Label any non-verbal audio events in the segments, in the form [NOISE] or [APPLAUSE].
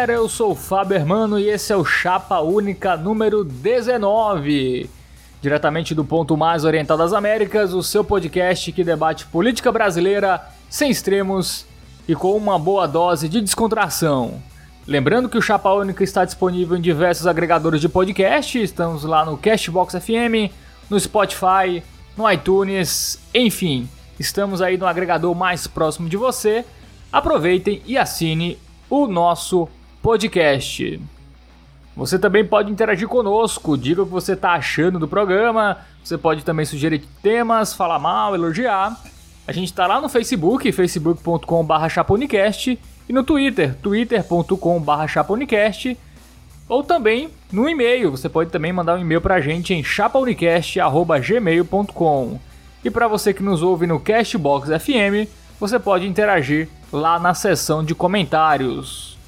galera, eu sou o Fábio Hermano e esse é o Chapa Única número 19. Diretamente do ponto mais oriental das Américas, o seu podcast que debate política brasileira sem extremos e com uma boa dose de descontração. Lembrando que o Chapa Única está disponível em diversos agregadores de podcast, estamos lá no Castbox FM, no Spotify, no iTunes, enfim, estamos aí no agregador mais próximo de você. Aproveitem e assine o nosso podcast. Você também pode interagir conosco, diga o que você está achando do programa. Você pode também sugerir temas, falar mal, elogiar. A gente está lá no Facebook, facebook.com.br chaponicast e no Twitter, twitter.com.br chaponicast ou também no e-mail. Você pode também mandar um e-mail para a gente em chapaunicast.gmail.com E para você que nos ouve no Castbox FM, você pode interagir lá na seção de comentários.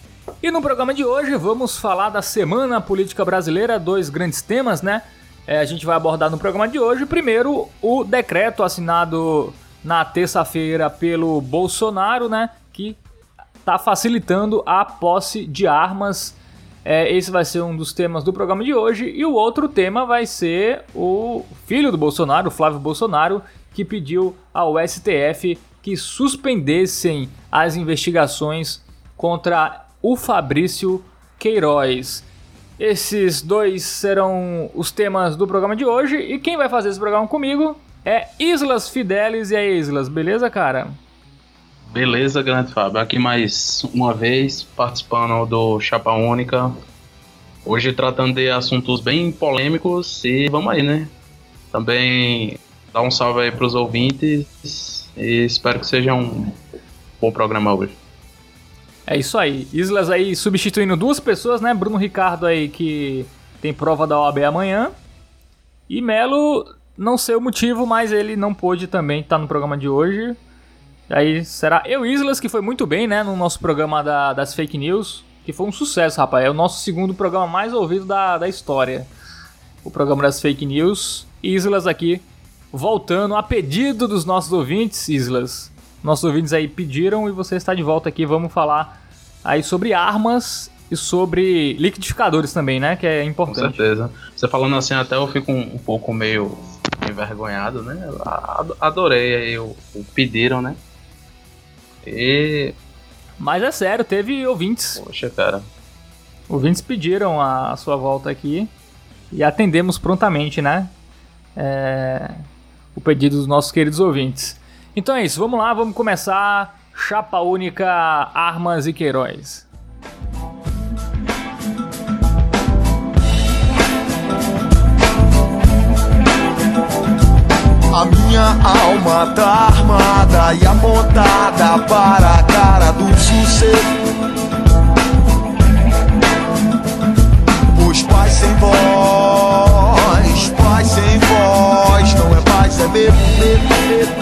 E no programa de hoje vamos falar da Semana Política Brasileira, dois grandes temas, né? É, a gente vai abordar no programa de hoje, primeiro, o decreto assinado na terça-feira pelo Bolsonaro, né? Que está facilitando a posse de armas. É, esse vai ser um dos temas do programa de hoje. E o outro tema vai ser o filho do Bolsonaro, Flávio Bolsonaro, que pediu ao STF que suspendessem as investigações contra o Fabrício Queiroz. Esses dois serão os temas do programa de hoje e quem vai fazer esse programa comigo é Islas Fidelis e aí Islas, beleza, cara? Beleza, grande Fábio. Aqui mais uma vez participando do Chapa Única. Hoje tratando de assuntos bem polêmicos e vamos aí, né? Também dar um salve aí para os ouvintes e espero que seja um bom programa hoje. É isso aí. Islas aí substituindo duas pessoas, né? Bruno Ricardo aí que tem prova da OAB amanhã. E Melo, não sei o motivo, mas ele não pôde também estar no programa de hoje. Aí será eu Islas, que foi muito bem, né? No nosso programa da, das fake news. Que foi um sucesso, rapaz. É o nosso segundo programa mais ouvido da, da história. O programa das fake news. Islas aqui voltando a pedido dos nossos ouvintes, Islas. Nossos ouvintes aí pediram e você está de volta aqui. Vamos falar aí sobre armas e sobre liquidificadores também, né? Que é importante. Com certeza. Você falando assim, até eu fico um, um pouco meio envergonhado, né? Adorei aí o, o pediram, né? E. Mas é sério, teve ouvintes. Poxa, cara. Ouvintes pediram a, a sua volta aqui e atendemos prontamente, né? É o pedido dos nossos queridos ouvintes. Então é isso, vamos lá, vamos começar. Chapa única, armas e Queiroz. A minha alma tá armada e apontada para a cara do sucesso. Os pais sem voz, pais sem voz, não é paz, é medo, medo, medo.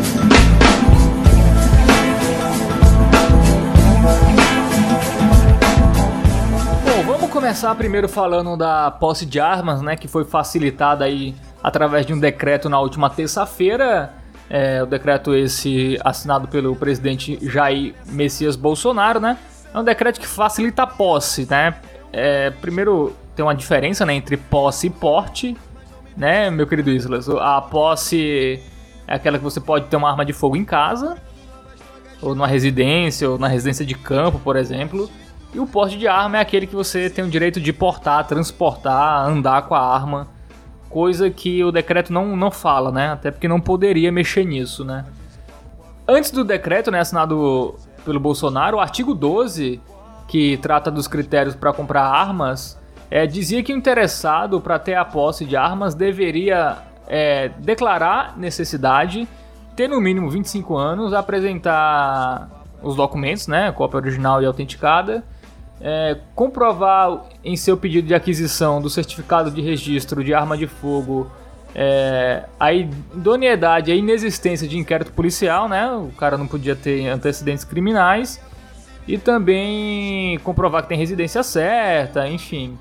Começar primeiro falando da posse de armas, né, que foi facilitada aí através de um decreto na última terça-feira. É, o decreto esse assinado pelo presidente Jair Messias Bolsonaro, né? É um decreto que facilita a posse, né? É, primeiro tem uma diferença né, entre posse e porte, né, meu querido Islas? A posse é aquela que você pode ter uma arma de fogo em casa, ou numa residência, ou na residência de campo, por exemplo. E o porte de arma é aquele que você tem o direito de portar, transportar, andar com a arma. Coisa que o decreto não, não fala, né? Até porque não poderia mexer nisso, né? Antes do decreto, né, assinado pelo Bolsonaro, o artigo 12, que trata dos critérios para comprar armas, é, dizia que o interessado para ter a posse de armas deveria é, declarar necessidade, ter no mínimo 25 anos, apresentar os documentos, né, cópia original e autenticada, é, comprovar em seu pedido de aquisição do certificado de registro de arma de fogo É, a idoneidade, a inexistência de inquérito policial, né? O cara não podia ter antecedentes criminais. E também comprovar que tem residência certa, enfim.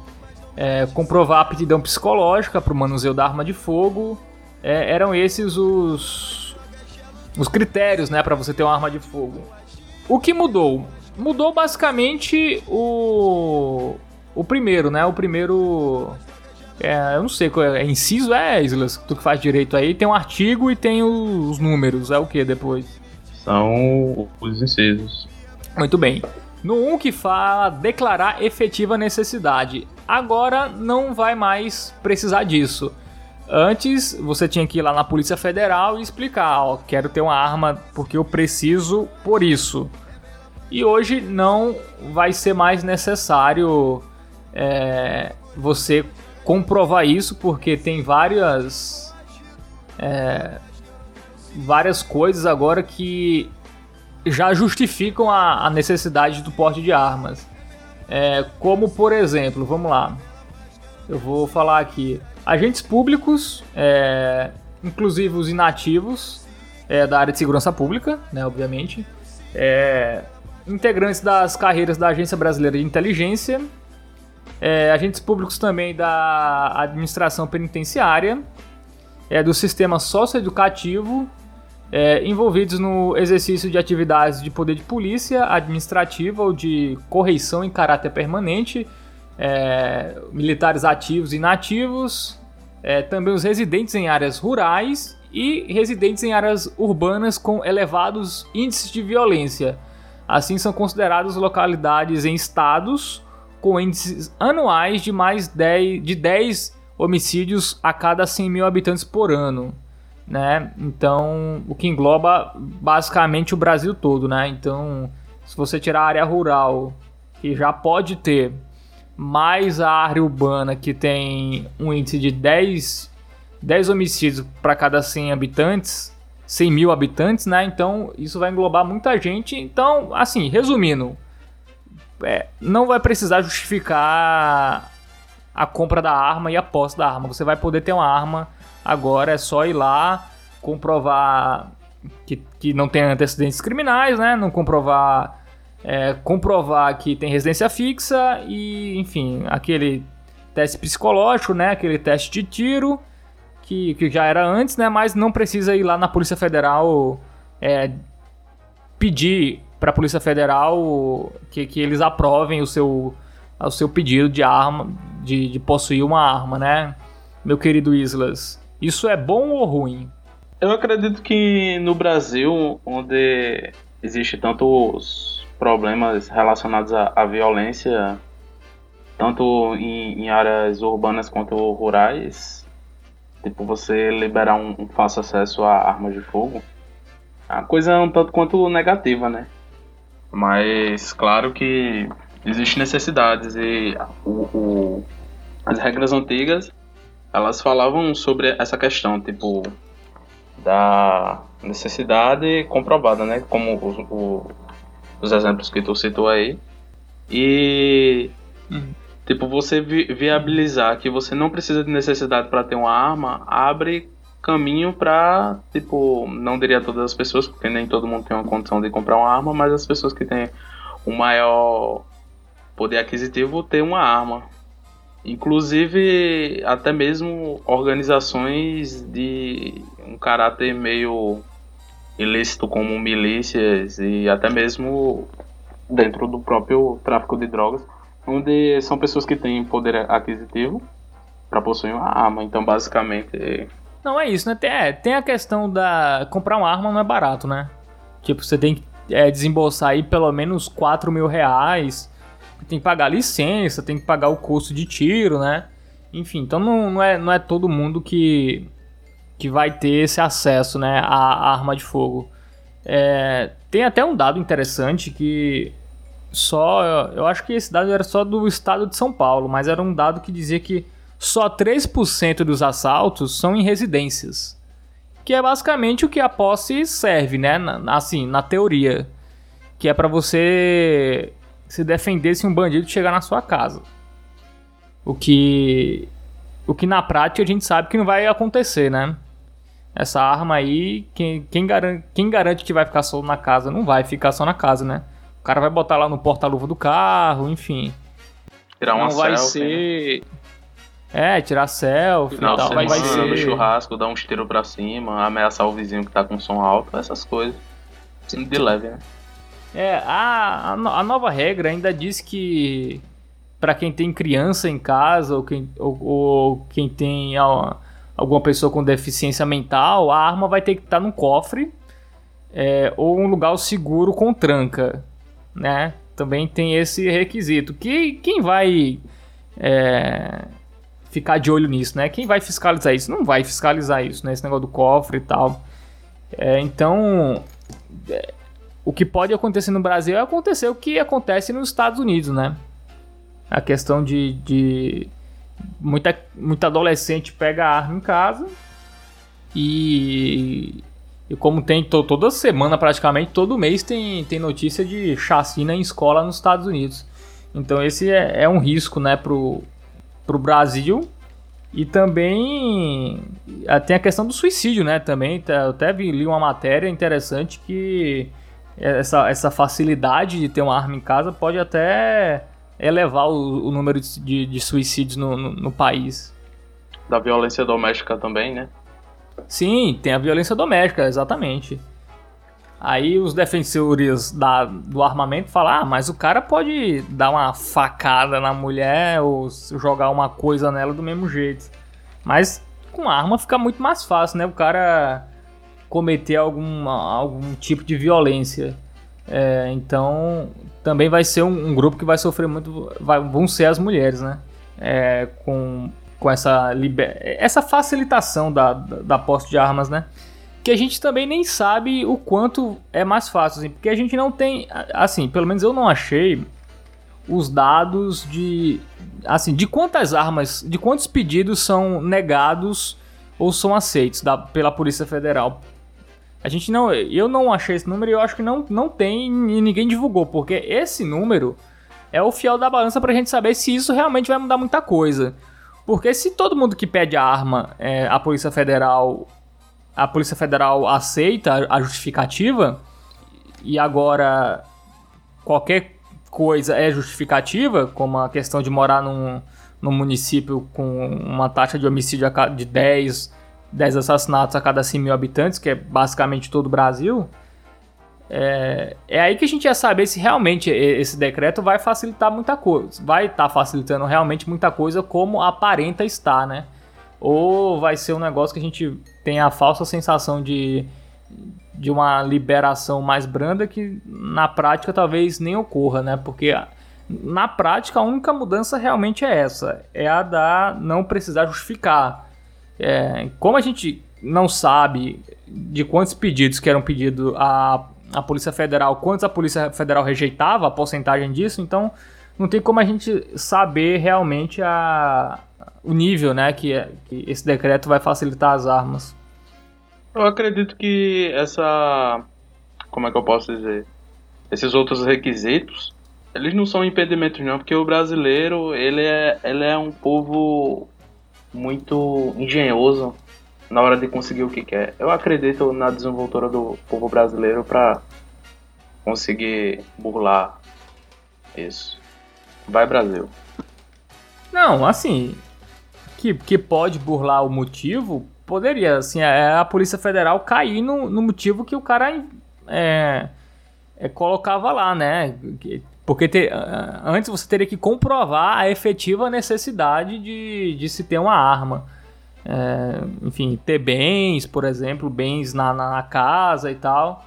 É, comprovar a aptidão psicológica para o manuseio da arma de fogo. É, eram esses os, os critérios né, para você ter uma arma de fogo. O que mudou? Mudou basicamente o, o primeiro, né? O primeiro é, eu não sei qual é. é inciso é, Islas? Tu que faz direito aí. Tem um artigo e tem os números. É o que depois? São os incisos. Muito bem. No 1 um que fala declarar efetiva necessidade. Agora não vai mais precisar disso. Antes você tinha que ir lá na Polícia Federal e explicar, ó, quero ter uma arma porque eu preciso por isso. E hoje não vai ser mais necessário é, você comprovar isso porque tem várias é, várias coisas agora que já justificam a, a necessidade do porte de armas. É, como por exemplo, vamos lá, eu vou falar aqui, agentes públicos, é, inclusive os inativos é, da área de segurança pública, né, obviamente, é, integrantes das carreiras da Agência Brasileira de Inteligência é, agentes públicos também da administração penitenciária, é, do sistema socioeducativo, é, envolvidos no exercício de atividades de poder de polícia, administrativa ou de correição em caráter permanente, é, militares ativos e inativos, é, também os residentes em áreas rurais e residentes em áreas urbanas com elevados índices de violência. Assim, são considerados localidades em estados com índices anuais de mais 10, de 10 homicídios a cada 100 mil habitantes por ano. Né? Então, o que engloba basicamente o Brasil todo, né? Então, se você tirar a área rural, que já pode ter, mais a área urbana, que tem um índice de 10, 10 homicídios para cada 100 habitantes, 100 mil habitantes, né? Então, isso vai englobar muita gente. Então, assim, resumindo, é, não vai precisar justificar a compra da arma e a posse da arma. Você vai poder ter uma arma agora, é só ir lá, comprovar que, que não tem antecedentes criminais, né? Não comprovar. É, comprovar que tem residência fixa e, enfim, aquele teste psicológico, né? Aquele teste de tiro que, que já era antes, né? Mas não precisa ir lá na Polícia Federal é, pedir para a Polícia Federal que, que eles aprovem o seu, o seu pedido de arma, de, de possuir uma arma, né? Meu querido Islas, isso é bom ou ruim? Eu acredito que no Brasil, onde existe tantos problemas relacionados à, à violência, tanto em, em, áreas urbanas quanto rurais, tipo você liberar um, um fácil acesso a armas de fogo, a coisa é um tanto quanto negativa, né? Mas claro que existem necessidades e o, o, as regras antigas elas falavam sobre essa questão, tipo, da necessidade comprovada, né? Como o, o, os exemplos que tu citou aí. E, uhum. Tipo, você vi viabilizar que você não precisa de necessidade para ter uma arma, abre caminho para, tipo, não diria todas as pessoas, porque nem todo mundo tem uma condição de comprar uma arma, mas as pessoas que têm um maior poder aquisitivo ter uma arma. Inclusive, até mesmo organizações de um caráter meio ilícito, como milícias e até mesmo dentro do próprio tráfico de drogas, onde são pessoas que têm poder aquisitivo para possuir uma arma. Então, basicamente, não, é isso, né? Tem, é, tem a questão da. Comprar uma arma não é barato, né? Tipo, você tem que é, desembolsar aí pelo menos 4 mil reais. Tem que pagar licença, tem que pagar o custo de tiro, né? Enfim, então não, não, é, não é todo mundo que, que vai ter esse acesso, né? À, à arma de fogo. É, tem até um dado interessante que só. Eu acho que esse dado era só do estado de São Paulo, mas era um dado que dizia que só 3% dos assaltos são em residências. Que é basicamente o que a posse serve, né? Na, assim, na teoria. Que é para você se defender se um bandido chegar na sua casa. O que o que na prática a gente sabe que não vai acontecer, né? Essa arma aí, quem, quem, garante, quem garante que vai ficar só na casa? Não vai ficar só na casa, né? O cara vai botar lá no porta-luva do carro, enfim. Tirar uma não vai selfie, né? ser. É, tirar selfie Final e tal. Vai, vai semana, no ser. churrasco, dar uns tiros pra cima, ameaçar o vizinho que tá com som alto, essas coisas. Assim, de leve, né? É, a, a, no- a nova regra ainda diz que para quem tem criança em casa ou quem, ou, ou quem tem alguma pessoa com deficiência mental, a arma vai ter que estar num cofre é, ou um lugar seguro com tranca, né? Também tem esse requisito. Que quem vai é, ficar de olho nisso, né? Quem vai fiscalizar isso? Não vai fiscalizar isso, né? Esse negócio do cofre e tal. É, então, o que pode acontecer no Brasil é acontecer o que acontece nos Estados Unidos, né? A questão de, de muita, muita adolescente pega arma em casa e, e como tem to- toda semana praticamente, todo mês tem, tem notícia de chacina em escola nos Estados Unidos. Então esse é, é um risco, né, pro, pro Brasil e também ah, tem a questão do suicídio, né? Também eu até vi, li uma matéria interessante que essa, essa facilidade de ter uma arma em casa pode até elevar o, o número de, de- de suicídios no, no, no país. Da violência doméstica também, né? Sim, tem a violência doméstica, exatamente. Aí os defensores da, do armamento falam: ah, mas o cara pode dar uma facada na mulher ou jogar uma coisa nela do mesmo jeito. Mas com arma fica muito mais fácil, né? O cara cometer algum, algum tipo de violência. É, então também vai ser um, um grupo que vai sofrer muito. vai- vão ser as mulheres, né? É, com, com essa, liber, essa facilitação da, da, da posse de armas, né? Que a gente também nem sabe o quanto é mais fácil, assim, porque a gente não tem. Assim, pelo menos eu não achei os dados de. Assim, de quantas armas, de quantos pedidos são negados ou são aceitos da, pela Polícia Federal. A gente não. Eu não achei esse número e eu acho que não, não tem e ninguém divulgou, porque esse número é o fiel da balança pra gente saber se isso realmente vai mudar muita coisa. Porque se todo mundo que pede a arma, é, a Polícia Federal. A Polícia Federal aceita a justificativa, e agora qualquer coisa é justificativa, como a questão de morar num, num município com uma taxa de homicídio de 10, 10 assassinatos a cada 100 mil habitantes, que é basicamente todo o Brasil, é, é aí que a gente ia saber se realmente esse decreto vai facilitar muita coisa. Vai estar facilitando realmente muita coisa como aparenta estar, né? Ou vai ser um negócio que a gente tem a falsa sensação de, de uma liberação mais branda que na prática talvez nem ocorra, né? Porque na prática a única mudança realmente é essa, é a da não precisar justificar. É, como a gente não sabe de quantos pedidos que eram pedidos a, a Polícia Federal, quantos a Polícia Federal rejeitava, a porcentagem disso, então não tem como a gente saber realmente a, o nível né, que, é- que esse decreto vai facilitar as armas. Eu acredito que essa. Como é que eu posso dizer? Esses outros requisitos, eles não são impedimentos, não, porque o brasileiro, ele é, ele é um povo muito engenhoso na hora de conseguir o que quer. Eu acredito na desenvoltura do povo brasileiro para conseguir burlar isso. Vai, Brasil. Não, assim, que, que pode burlar o motivo, poderia, assim, é a Polícia Federal cair no, no motivo que o cara é, é, colocava lá, né? Que- Porque te- antes você teria que comprovar a efetiva necessidade de, de se ter uma arma. É, enfim, ter bens, por exemplo, bens na, na, na casa e tal.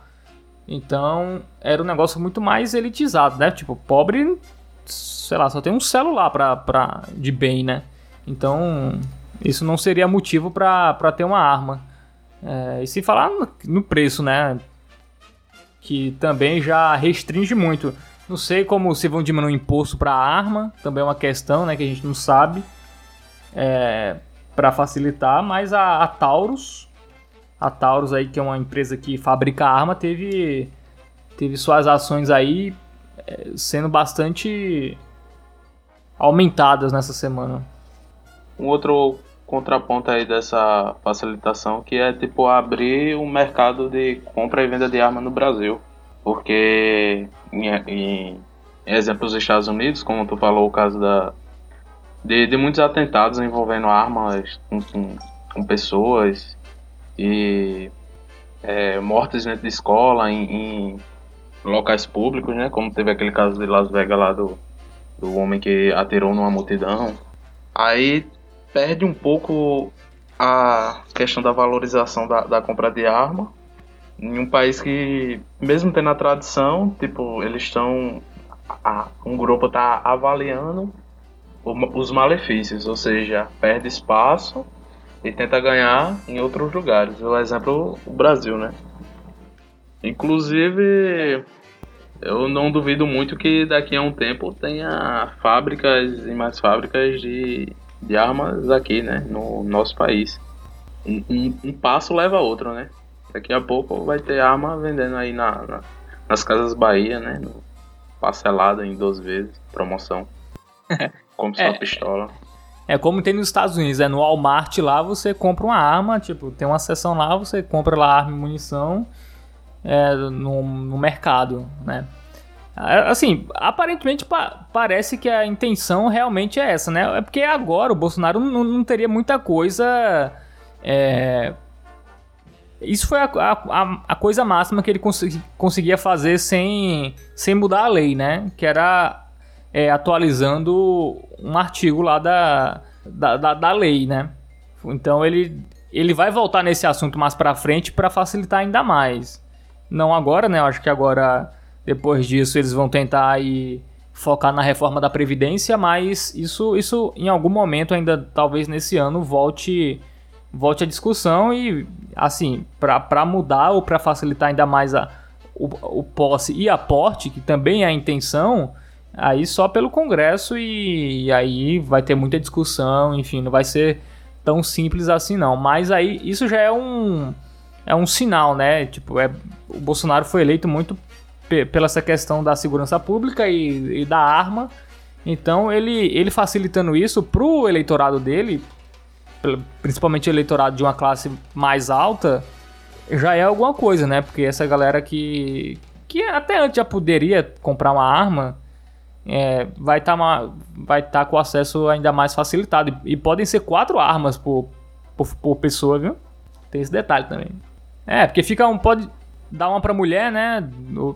Então, era um negócio muito mais elitizado, né? Tipo, pobre, sei lá, só tem um celular pra, pra, de bem, né? Então, isso não seria motivo pra ter uma arma. É, e se falar no, no preço, né? Que também já restringe muito. Não sei como se vão diminuir o imposto pra arma, também é uma questão, né? Que a gente não sabe. É, para facilitar, mas a, a Taurus, a Taurus aí que é uma empresa que fabrica arma, teve teve suas ações aí é, sendo bastante aumentadas nessa semana. Um outro contraponto aí dessa facilitação, que é tipo abrir um mercado de compra e venda de arma no Brasil. Porque em, em exemplos dos Estados Unidos, como tu falou, o caso da, de, de muitos atentados envolvendo armas com, com, com pessoas e é, mortes dentro de escola, em, em, locais públicos, né? Como teve aquele caso de Las Vegas lá do, do homem que atirou numa multidão. Aí perde um pouco a questão da valorização da, da compra de arma em um país que, mesmo tendo a tradição, tipo, eles estão. Um grupo está avaliando os malefícios, ou seja, perde espaço e tenta ganhar em outros lugares. O exemplo, o Brasil, né? Inclusive, eu não duvido muito que daqui a um tempo tenha fábricas e mais fábricas de, de armas aqui, né? No nosso país. Um, um, um passo leva a outro, né? Daqui a pouco vai ter arma vendendo aí na, na nas casas Bahia, né? Parcelada em 12 vezes, promoção. [LAUGHS] Como sua é, pistola. É como tem nos Estados Unidos, é no Walmart lá você compra uma arma, tipo, tem uma seção lá, você compra lá arma e munição é, no, no mercado, né? É, assim, aparentemente pa parece que a intenção realmente é essa, né? É porque agora o Bolsonaro não, não teria muita coisa. É... Isso foi a, a, a, coisa máxima que ele cons conseguia fazer sem, sem mudar a lei, né? Que era é, atualizando um artigo lá da, da, da, da, lei, né? Então ele, ele vai voltar nesse assunto mais para frente para facilitar ainda mais. Não agora, né? Eu acho que agora, depois disso, eles vão tentar aí focar na reforma da Previdência, mas isso, isso em algum momento, ainda talvez nesse ano, volte volte a discussão e, assim, para mudar ou para facilitar ainda mais a, o, o posse e aporte, que também é a intenção, Aí só pelo Congresso e, e, aí vai ter muita discussão, enfim, não vai ser tão simples assim não. Mas aí isso já é um é um sinal, né? Tipo, é, o Bolsonaro foi eleito muito pela essa questão da segurança pública e, e da arma. Então ele ele facilitando isso pro eleitorado dele, principalmente eleitorado de uma classe mais alta, já é alguma coisa, né? Porque essa galera que que até antes já poderia comprar uma arma, é, vai estar tá vai tá com acesso ainda mais facilitado. E, e podem ser quatro armas por, por, por, pessoa, viu? Tem esse detalhe também. É, porque fica um. Pode dar uma pra mulher, né?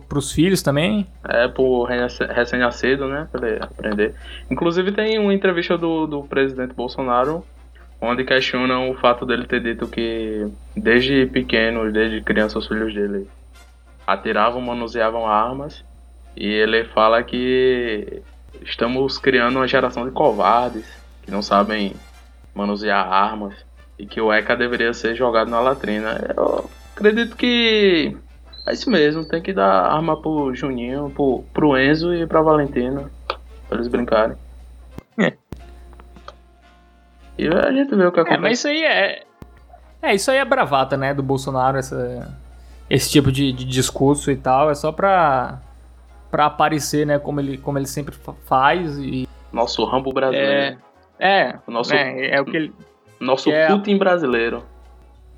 Para os filhos também. É, por recém-nascido, né? Pra aprender. Inclusive tem uma entrevista do, do presidente Bolsonaro onde questionam o fato dele ter dito que desde pequeno, desde criança, os filhos dele atiravam, manuseavam armas e ele fala que estamos criando uma geração de covardes que não sabem manusear armas e que o ECA deveria ser jogado na latrina. Eu acredito que é isso mesmo, tem que dar arma pro Juninho, pro, pro Enzo e pra Valentina, pra eles brincarem. É. E a gente vê o que acontece. É, mas isso aí é. É, isso aí é bravata, né, do Bolsonaro, essa, esse tipo de, de discurso e tal. É só pra para aparecer, né, como ele, como ele sempre faz e nosso Rambo brasileiro. É, é, o nosso é, é o que ele nosso que Putin é... brasileiro.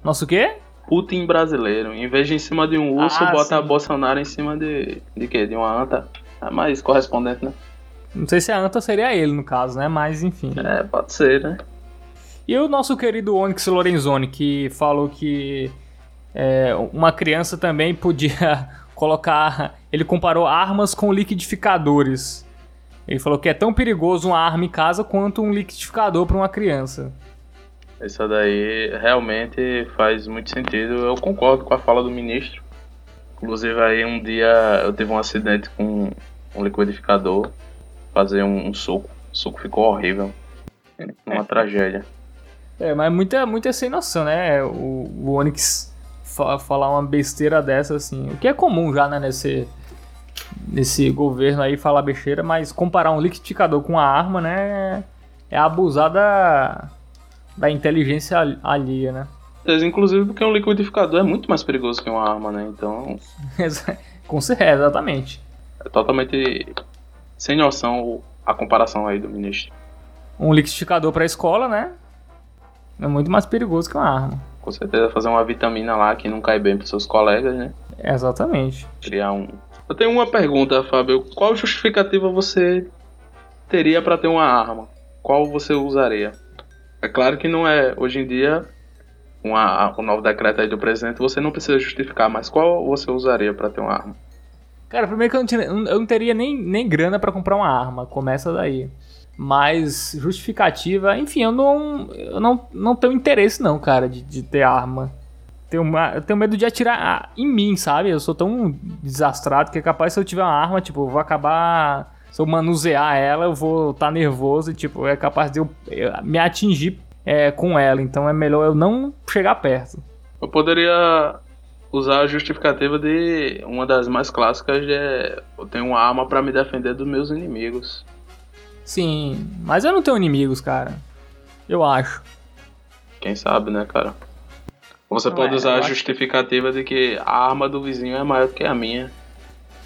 Nosso quê? Putin brasileiro. Em vez de em cima de um urso, ah, bota sim. Bolsonaro em cima de de quê? De uma anta. É mais correspondente, né? Não sei se a anta seria ele no caso, né? Mas enfim. É, pode ser, né? E o nosso querido Onyx Lorenzoni, que falou que é, uma criança também podia colocar. Ele comparou armas com liquidificadores. Ele falou que é tão perigoso uma arma em casa quanto um liquidificador para uma criança. Isso daí realmente faz muito sentido. Eu concordo com a fala do ministro. Inclusive aí um dia eu tive um acidente com um liquidificador, fazer um, um suco. O suco ficou horrível. Uma [LAUGHS] tragédia. É, mas muita, muita sem noção, né? O, o Onix falar uma besteira dessa, assim. O que é comum já, né, nesse, nesse governo aí, falar besteira, mas comparar um liquidificador com uma arma, né, é abusar da, da inteligência alheia, né? Inclusive porque um liquidificador é muito mais perigoso que uma arma, né? Então. [LAUGHS] com certeza, exatamente. É totalmente sem noção a comparação aí do ministro. Um liquidificador para a escola, né? É muito mais perigoso que uma arma. Com certeza fazer uma vitamina lá que não cai bem pros seus colegas, né? Exatamente. Criar um. Eu tenho uma pergunta, Fábio. Qual justificativa você teria para ter uma arma? Qual você usaria? É claro que não é hoje em dia uma, o novo decreto aí do presidente, você não precisa justificar, mas qual você usaria para ter uma arma? Cara, primeiro que eu não, tinha, eu não teria nem, nem grana para comprar uma arma, começa daí. Mas justificativa, enfim, eu não, eu não, não tenho interesse não, cara, de, de ter arma. Tenho, eu tenho medo de atirar em mim, sabe? Eu sou tão desastrado que é capaz se eu tiver uma arma, tipo, eu vou acabar. Se eu manusear ela, eu vou estar tá nervoso e, tipo, é capaz de eu, eu me atingir é, com ela. Então é melhor eu não chegar perto. Eu poderia usar a justificativa de uma das mais clássicas de eu tenho uma arma para me defender dos meus inimigos. Sim, mas eu não tenho inimigos, cara. Eu acho. Quem sabe, né, cara? Você não pode é, usar a justificativa acho... de que a arma do vizinho é maior do que a minha.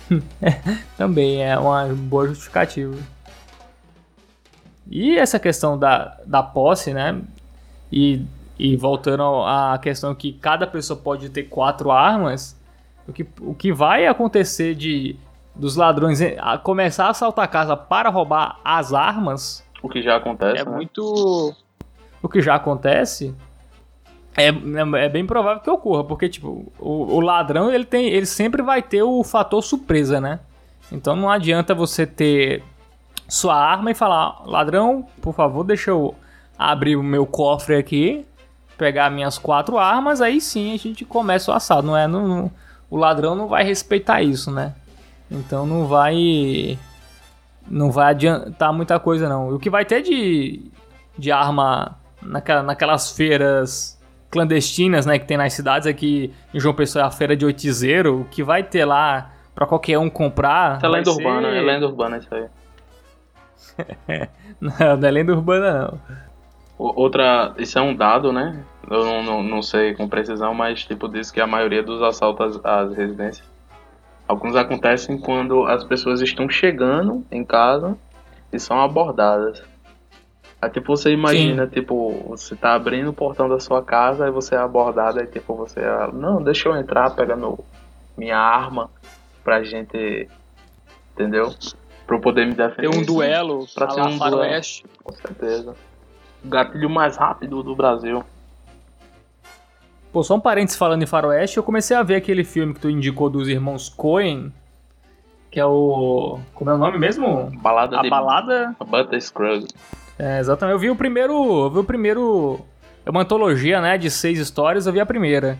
[LAUGHS] Também é uma boa justificativa. E essa questão da, da posse, né? E, e voltando à questão que cada pessoa pode ter quatro armas, o que, o que vai acontecer de dos ladrões a começar a assaltar a casa para roubar as armas. O que já acontece. É né? muito. O que já acontece. É, é, é, bem provável que ocorra, porque tipo, o, o, ladrão ele tem, ele sempre vai ter o fator surpresa, né? Então não adianta você ter sua arma e falar, ladrão, por favor, deixa eu abrir o meu cofre aqui, pegar minhas quatro armas, aí sim a gente começa o assalto. Não é, não, não, o ladrão não vai respeitar isso, né? Então não vai. Não vai adiantar muita coisa, não. O que vai ter de, de arma naquela, naquelas feiras clandestinas, né, que tem nas cidades aqui em João Pessoa é a feira de Oitizeiro, o que vai ter lá para qualquer um comprar. Isso é lenda ser... urbana, é lenda urbana isso aí. [LAUGHS] não, não é lenda urbana, não. Outra, isso é um dado, né? Eu não, não, não sei com precisão, mas tipo diz que a maioria dos assaltos às, às residências Alguns acontecem quando as pessoas estão chegando em casa e são abordadas. Aí tipo, você imagina, Sim. tipo, você tá abrindo o portão da sua casa e você é abordado, aí tipo, você, não, deixa eu entrar, pegando minha arma pra gente, entendeu? Pra eu poder me defender. Ter um duelo pra ter um duelo. Com certeza. O gatilho mais rápido do Brasil. Pô, só um parênteses falando em faroeste, eu comecei a ver aquele filme que tu indicou dos irmãos Coen, que é o... como é o nome mesmo? Balada a de... Balada... Butter Scruggs. É, exatamente. Eu vi o primeiro... Eu vi o primeiro... É uma antologia, né, de seis histórias, eu vi a primeira.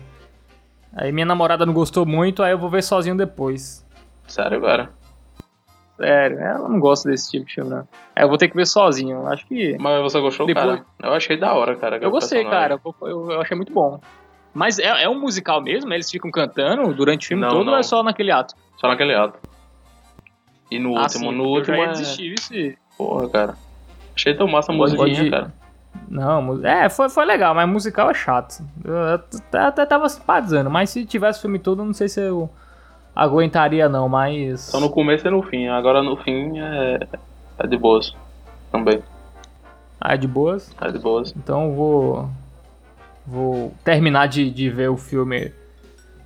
Aí minha namorada não gostou muito, aí eu vou ver sozinho depois. Sério agora? Sério, ela não gosta desse tipo de filme, né? É, eu vou ter que ver sozinho, acho que... Mas você gostou, depois... cara? Eu achei da hora, cara. Eu gostei, cara, eu, eu achei muito bom. Mas é, é um musical mesmo? Eles ficam cantando durante o filme não, todo não. ou é só naquele ato? Só naquele ato. E no ah, último, sim, no último. é... desistir, isso. Porra, cara. Achei tão massa a musiquinha, de... cara. Não, é, foi, foi legal, mas musical é chato. Eu até tava simpatizando, mas se tivesse o filme todo, não sei se eu aguentaria não, mas... Só no começo e no fim, agora no fim é, é de boas também. Ah, é de boas? É de boas. Então eu vou, Vou terminar de, de ver o filme.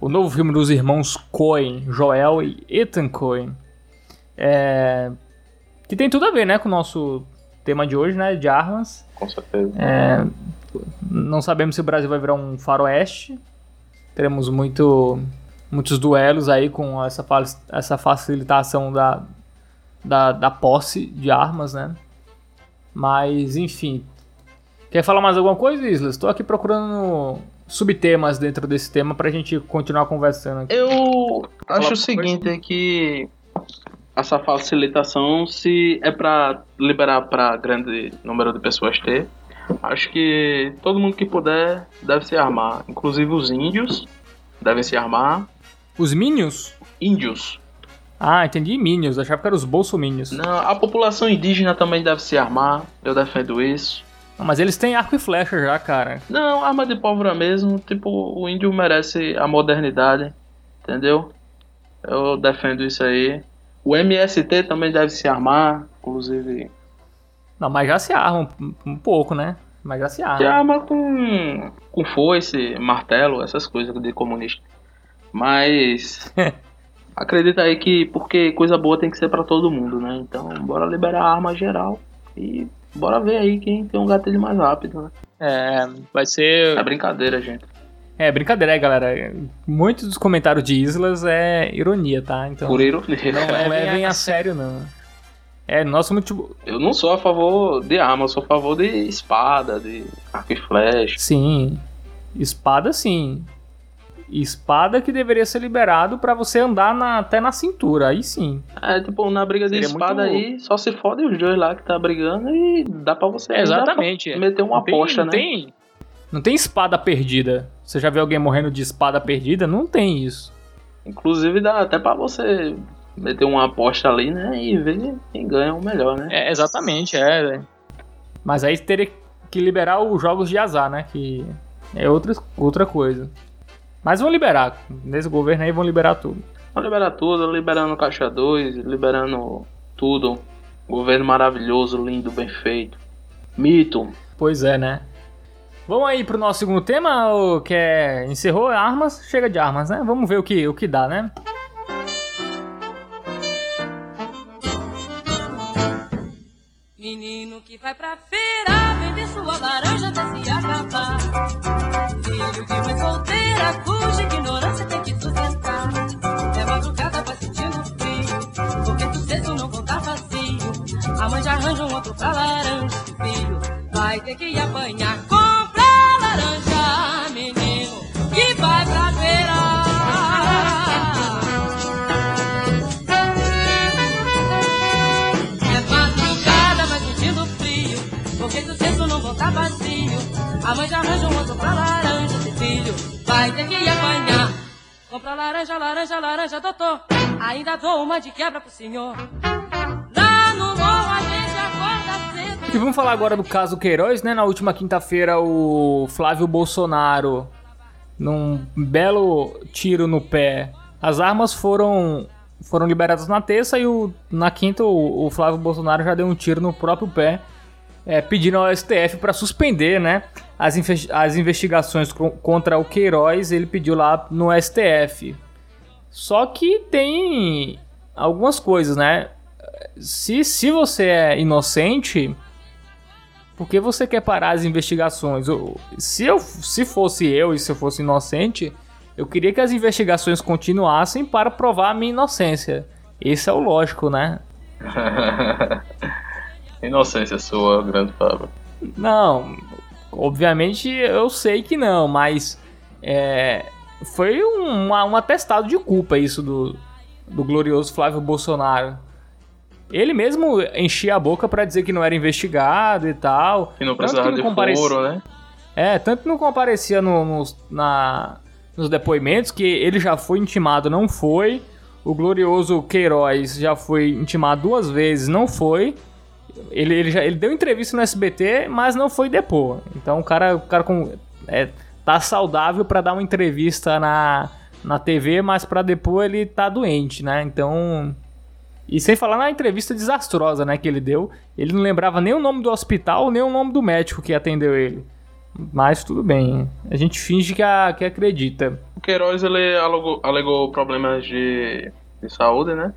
O novo filme dos irmãos Coen, Joel e Ethan Coen. É, que tem tudo a ver, né, com o nosso tema de hoje, né, de armas. Com certeza. É, não sabemos se o Brasil vai virar um faroeste. Teremos muito, muitos duelos aí com essa, essa facilitação da, da, da posse de armas, né? Mas, enfim, Quer falar mais alguma coisa, Isla? Estou aqui procurando subtemas dentro desse tema pra gente continuar conversando aqui. Eu acho o seguinte, é que essa facilitação, se é para liberar para grande número de pessoas ter, acho que todo mundo que puder deve se armar, inclusive os índios devem se armar. Os minions? Índios. Ah, entendi minions, achava que eram os bolsominions. Não, a população indígena também deve se armar, eu defendo isso. Mas eles têm arco e flecha já, cara. Não, arma de pólvora mesmo. Tipo, o índio merece a modernidade. Entendeu? Eu defendo isso aí. O MST também deve se armar, inclusive. Não, mas já se arma um, um pouco, né? Mas já se arma. Se arma com, com foice, martelo, essas coisas de comunista. Mas [LAUGHS] acredita aí que porque coisa boa tem que ser para todo mundo, né? Então bora liberar a arma geral e bora ver aí quem tem um gatilho mais rápido, né? É, vai ser. É brincadeira, gente. É, brincadeira, é, galera. Muitos dos comentários de Islas é ironia, tá? Então. Por ironia. [LAUGHS] Não é bem a sério, não. É, nosso muito. Eu não sou a favor de arma, eu sou a favor de espada, de arco e flecha. Sim. Espada, sim. Espada que deveria ser liberado para você andar na, até na cintura, aí sim. É, tipo, na briga de Seria espada muito... aí, só se fode os dois lá que tá brigando e dá pra você é, exatamente. meter uma tem, aposta, né? Tem, não tem espada perdida. Você já viu alguém morrendo de espada perdida? Não tem isso. Inclusive dá até para você meter uma aposta ali, né? E ver quem ganha o melhor, né? É, exatamente, é. Mas aí teria que liberar os jogos de azar, né? Que é outra, outra coisa. Mas vão liberar. Nesse governo aí vão liberar tudo. Vão liberar tudo, liberando Caixa 2, liberando tudo. Governo maravilhoso, lindo, bem feito. Mito. Pois é, né? Vamos aí pro nosso segundo tema, o que é encerrou armas, chega de armas, né? Vamos ver o que o que dá, né? Menino que vai pra feira, vende sua laranja até se acabar. Filho de mãe solteira, cuja ignorância tem que sustentar. É madrugada, vai sentindo frio, porque tu cedo não voltar vazio. A mãe já arranja um outro pra laranja, filho, vai ter que apanhar laranja, menino, que vai pra feira. Voltar vazio. A mãe já arranja um outro pra laranja, esse filho vai ter que apanhar. Compra laranja, laranja, laranja, doutor, ainda dou uma de quebra pro senhor. Lá no morro a gente acorda cedo. E vamos falar agora do caso Queiroz, né? Na última quinta-feira, o Flávio Bolsonaro, num belo tiro no pé, as armas foram foram liberadas na terça e o, na quinta o, o Flávio Bolsonaro já deu um tiro no próprio pé, é, pedindo ao STF para suspender, né? As, as investigações contra o Queiroz, ele pediu lá no STF. Só que tem algumas coisas, né? Se, se você é inocente, por que você quer parar as investigações? Se, eu, se fosse eu e se eu fosse inocente, eu queria que as investigações continuassem para provar a minha inocência. Esse é o lógico, né? [LAUGHS] inocência sua, grande Fábio. Não, obviamente eu sei que não, mas é, foi um, um atestado de culpa isso do, do glorioso Flávio Bolsonaro. Ele mesmo enchia a boca para dizer que não era investigado e tal. Que não precisava de comparecia... foro, né? É, tanto não comparecia no, no, na, nos depoimentos que ele já foi intimado, não foi. O glorioso Queiroz já foi intimado duas vezes, não foi. Ele, ele, já, ele deu entrevista no SBT, mas não foi depor. Então o cara, o cara com, é, tá saudável para dar uma entrevista na, na TV, mas para depor ele tá doente, né? Então e sem falar na entrevista desastrosa, né, que ele deu. Ele não lembrava nem o nome do hospital, nem o nome do médico que atendeu ele. Mas tudo bem, a gente finge que, a, que acredita. O Queiroz, ele alegou, alegou problemas de, de saúde, né?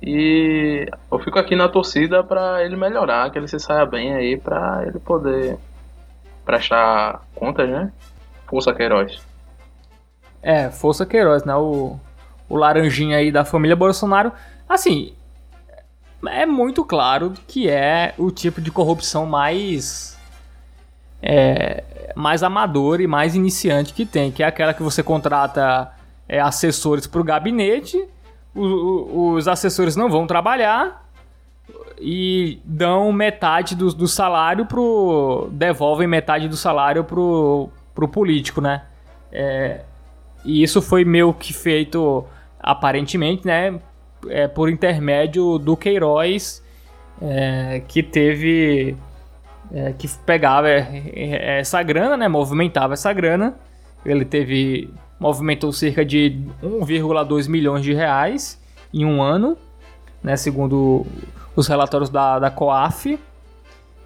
E eu fico aqui na torcida para ele melhorar, que ele se saia bem aí, para ele poder prestar contas, né? Força Queiroz. É, Força Queiroz, né? O, o laranjinha aí da família Bolsonaro. Assim, é muito claro que é o tipo de corrupção mais é, mais amador e mais iniciante que tem, que é aquela que você contrata é, assessores para o gabinete, os assessores não vão trabalhar e dão metade do, do salário pro devolvem metade do salário pro, pro político, né? É, e isso foi meio que feito aparentemente, né? é, por intermédio do Queiroz, é, que teve. É, que pegava é, é, essa grana, né? Movimentava essa grana. Ele teve. Movimentou cerca de 1,2 milhões de reais em um ano, né? Segundo os relatórios da, da COAF.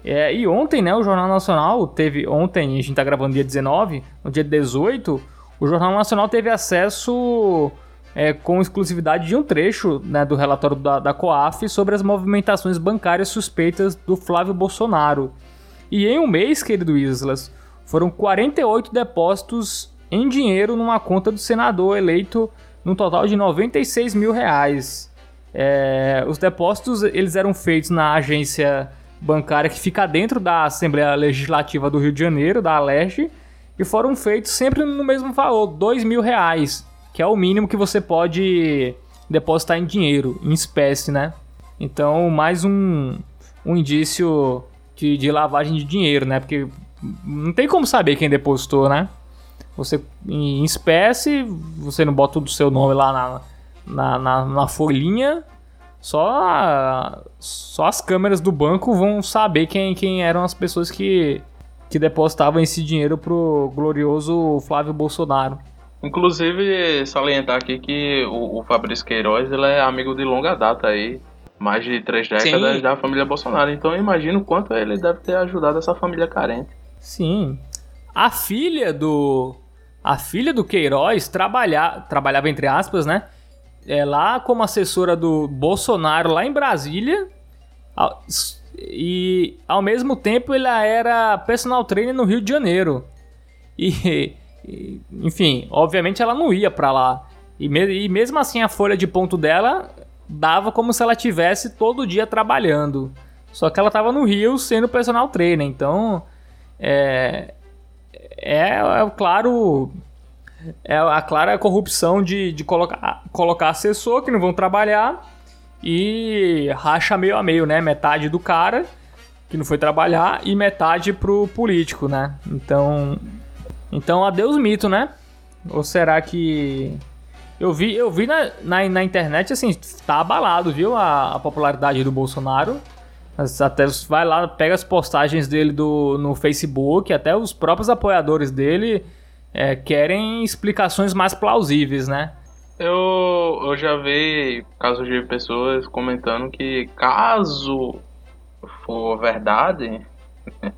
É, e ontem, né, o Jornal Nacional teve. Ontem, a gente tá gravando dia 19, no dia 18, o Jornal Nacional teve acesso é, com exclusividade de um trecho né, do relatório da, da COAF sobre as movimentações bancárias suspeitas do Flávio Bolsonaro. E em um mês, querido Islas, foram 48 depósitos em dinheiro numa conta do senador eleito num total de 96 mil reais. É, os depósitos eles eram feitos na agência bancária que fica dentro da Assembleia Legislativa do Rio de Janeiro, da Alerj, e foram feitos sempre no mesmo valor, dois mil reais, que é o mínimo que você pode depositar em dinheiro, em espécie, né? Então, mais um, um indício de, de lavagem de dinheiro, né? Porque não tem como saber quem depositou, né? Você, em espécie, você não bota o seu nome lá na, na, na, na folhinha, só, só as câmeras do banco vão saber quem, quem eram as pessoas que, que depositavam esse dinheiro pro glorioso Flávio Bolsonaro. Inclusive, salientar aqui que o, o Fabrício Queiroz ele é amigo de longa data aí. Mais de três décadas Sim. da família Bolsonaro. Então eu imagino o quanto ele deve ter ajudado essa família carente. Sim. A filha do. A filha do Queiroz trabalha, trabalhava, entre aspas, né? É, lá como assessora do Bolsonaro, lá em Brasília. E ao mesmo tempo ela era personal trainer no Rio de Janeiro. E, e, enfim, obviamente ela não ia pra lá. E, me- e mesmo assim a folha de ponto dela dava como se ela tivesse todo dia trabalhando. Só que ela tava no Rio sendo personal trainer. Então, é, é, é claro é a clara corrupção de, de colocar, colocar assessor que não vão trabalhar e racha meio a meio, né? Metade do cara que não foi trabalhar e metade pro político, né? Então, então adeus mito, né? Ou será que eu vi, eu vi na, na, na internet assim, tá abalado, viu? A, a popularidade do Bolsonaro. Até vai lá, pega as postagens dele do, no Facebook, até os próprios apoiadores dele é, querem explicações mais plausíveis, né? Eu, eu já vi casos de pessoas comentando que caso for verdade, [LAUGHS]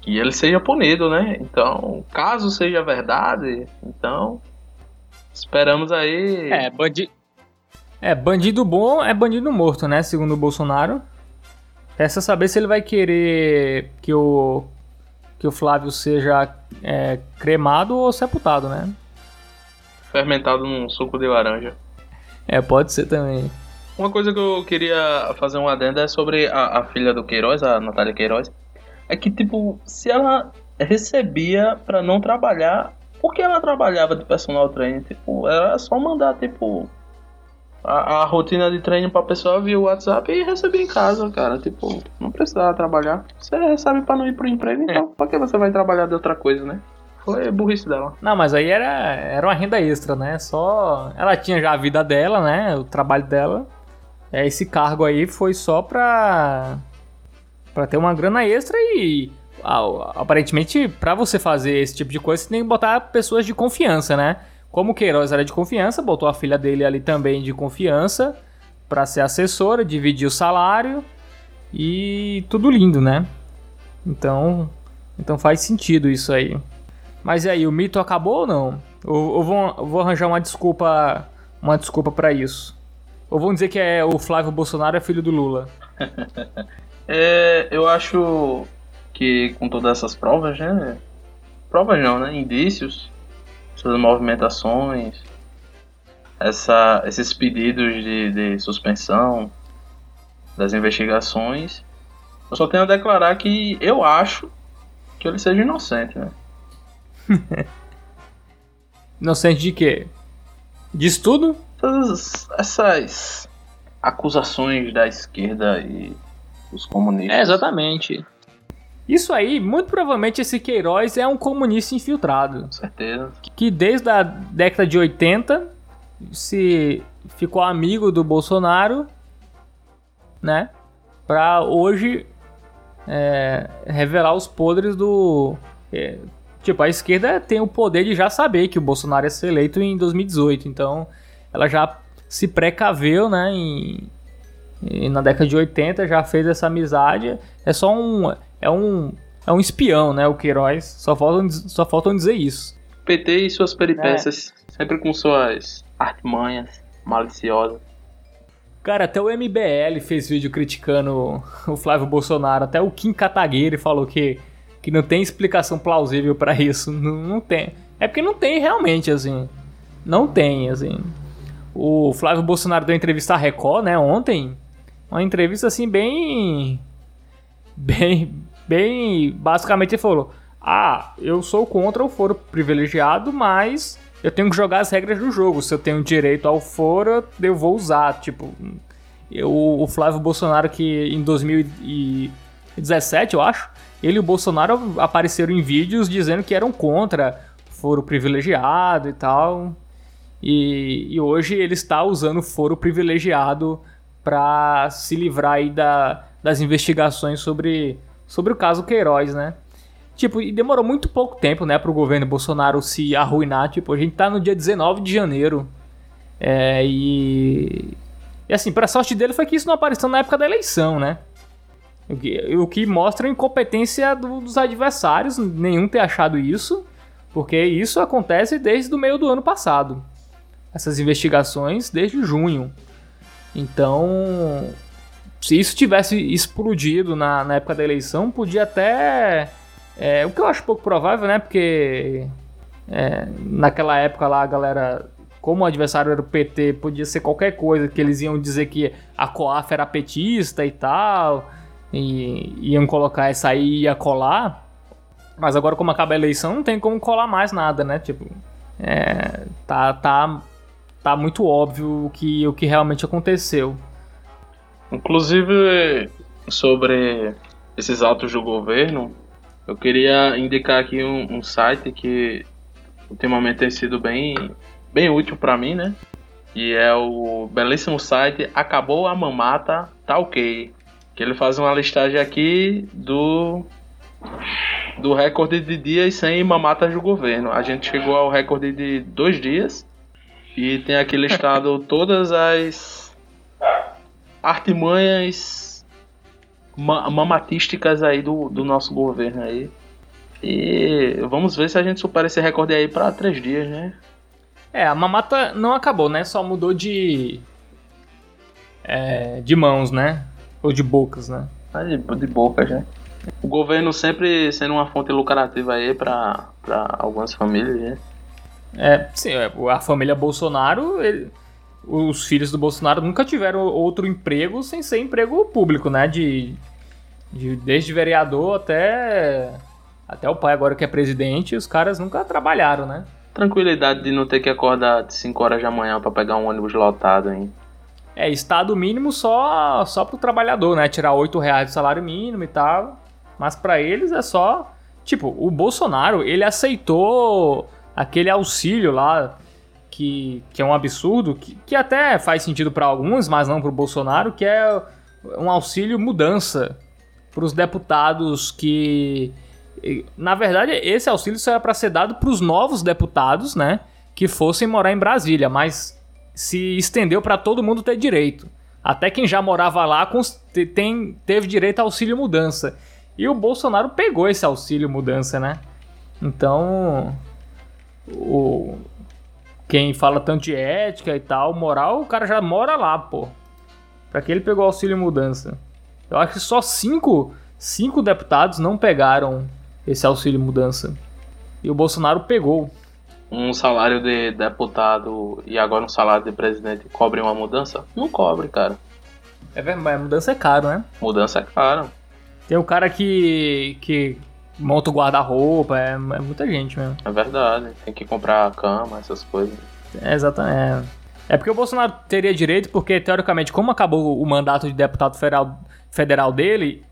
que ele seja punido, né? Então, caso seja verdade, então esperamos aí. É, bandi... É, bandido bom é bandido morto, né? Segundo o Bolsonaro. Resta saber se ele vai querer que o, que o Flávio seja é, cremado ou sepultado, né? fermentado num suco de laranja. É, pode ser também. Uma coisa que eu queria fazer um adendo é sobre a, a filha do Queiroz, a Natália Queiroz. É que, tipo, se ela recebia pra não trabalhar, por que ela trabalhava de personal trainer? Tipo, era só mandar, tipo, a, a rotina de treino pra pessoa via o WhatsApp e receber em casa, cara. Tipo, não precisava trabalhar. Você recebe pra não ir pro emprego, então pra que você vai trabalhar de outra coisa, né? Foi burrice dela. Não, mas aí era, era uma renda extra, né? Só. Ela tinha já a vida dela, né? O trabalho dela. É, esse cargo aí foi só pra. pra ter uma grana extra e. ah, Aparentemente, pra você fazer esse tipo de coisa, você tem que botar pessoas de confiança, né? Como Queiroz era de confiança, botou a filha dele ali também de confiança pra ser assessora, dividir o salário e tudo lindo, né? Então, então faz sentido isso aí. Mas e aí, o mito acabou ou não? Ou, ou vou, vou arranjar uma desculpa, uma desculpa para isso? Ou vão dizer que é o Flávio Bolsonaro é filho do Lula? [LAUGHS] É, eu acho que com todas essas provas, né? Provas não, né? Indícios, essas movimentações, essa, esses pedidos de, de suspensão das investigações, eu só tenho a declarar que eu acho que ele seja inocente, né? [LAUGHS] Inocente de quê? Disso tudo? Essas, essas acusações da esquerda e os comunistas. É, exatamente. Isso aí, muito provavelmente esse Queiroz é um comunista infiltrado. Com certeza. Que desde a década de 80 se ficou amigo do Bolsonaro, né? Pra hoje é, revelar os podres do. é, tipo, a esquerda tem o poder de já saber que o Bolsonaro ia ser eleito em 2018, então ela já se precaveu, né? Em, na década de 80 já fez essa amizade. É só um. É um, é um espião, né? O Queiroz. Só faltam, só faltam dizer isso. PT e suas peripécias, sempre com suas artimanhas maliciosas. Cara, até o MBL fez vídeo criticando o Flávio Bolsonaro. Até o Kim Kataguiri falou que, que não tem explicação plausível pra isso. Não, não tem. É porque não tem realmente, assim. Não tem, assim. O Flávio Bolsonaro deu entrevista à Record, né, ontem. Uma entrevista, assim, bem... Bem... Bem... Basicamente ele falou... Ah, eu sou contra o foro privilegiado, mas eu tenho que jogar as regras do jogo. Se eu tenho direito ao foro, eu vou usar. Tipo, eu, o Flávio Bolsonaro, que em 2017, eu acho, ele e o Bolsonaro apareceram em vídeos dizendo que eram contra foro privilegiado e tal. E, e hoje ele está usando foro privilegiado para se livrar aí da, das investigações sobre, sobre o caso Queiroz, né? Tipo, e demorou muito pouco tempo, né, pro governo Bolsonaro se arruinar. Tipo, a gente tá no dia 19 de janeiro. É, e. E assim, pra sorte dele foi que isso não apareceu na época da eleição, né? O que, o que mostra a incompetência do, dos adversários, nenhum ter achado isso, porque isso acontece desde o meio do ano passado. Essas investigações desde junho. Então, se isso tivesse explodido na, na época da eleição, podia até é, o que eu acho pouco provável, né? Porque é, naquela época lá a galera, como o adversário era o PT, podia ser qualquer coisa, que eles iam dizer que a COAF era petista e tal, e iam colocar essa aí e ia colar. Mas agora, como acaba a eleição, não tem como colar mais nada, né? Tipo, é, tá, tá, tá muito óbvio o que, o que realmente aconteceu. Inclusive, sobre esses atos do governo, eu queria indicar aqui um, um site que ultimamente tem sido bem, bem útil para mim, né? E é o belíssimo site Acabou a Mamata, tá ok. Que ele faz uma listagem aqui do do recorde de dias sem mamatas do governo. A gente chegou ao recorde de dois dias e tem aqui listado todas as artimanhas mamatísticas aí do, do nosso governo aí. E vamos ver se a gente supera esse recorde aí para três dias, né? É, a mamata não acabou, né? Só mudou de. É, de mãos, né? Ou de bocas, né? Ah, de, de bocas, né? O governo sempre sendo uma fonte lucrativa aí para algumas famílias, né? É, sim, é, a família Bolsonaro, ele, os filhos do Bolsonaro nunca tiveram outro emprego sem ser emprego público, né? De, de, desde vereador até, até o pai agora que é presidente, os caras nunca trabalharam, né? Tranquilidade de não ter que acordar de 5 horas da manhã para pegar um ônibus lotado, hein? É, estado mínimo só, só pro trabalhador, né? Tirar 8 reais de salário mínimo e tal. Mas para eles é só. Tipo, o Bolsonaro, ele aceitou aquele auxílio lá, que, que é um absurdo, que, que até faz sentido para alguns, mas não pro Bolsonaro, que é um auxílio mudança para os deputados que. Na verdade, esse auxílio só era para ser dado para os novos deputados, né? Que fossem morar em Brasília, mas se estendeu para todo mundo ter direito. Até quem já morava lá tem, teve direito a auxílio mudança. E o Bolsonaro pegou esse auxílio mudança, né? Então, o, quem fala tanto de ética e tal, moral, o cara já mora lá, pô. Pra que ele pegou auxílio mudança? Eu acho que só cinco, cinco deputados não pegaram esse auxílio mudança. E o Bolsonaro pegou. Um salário de deputado e agora um salário de presidente cobre uma mudança? Não cobre, cara. É verdade, mas mudança é caro, né? Mudança é caro. Tem o cara que, que monta o guarda-roupa, é, é, muita gente mesmo. É verdade, tem que comprar cama, essas coisas. É, exatamente. É. é porque o Bolsonaro teria direito, porque teoricamente, como acabou o mandato de deputado federal federal dele,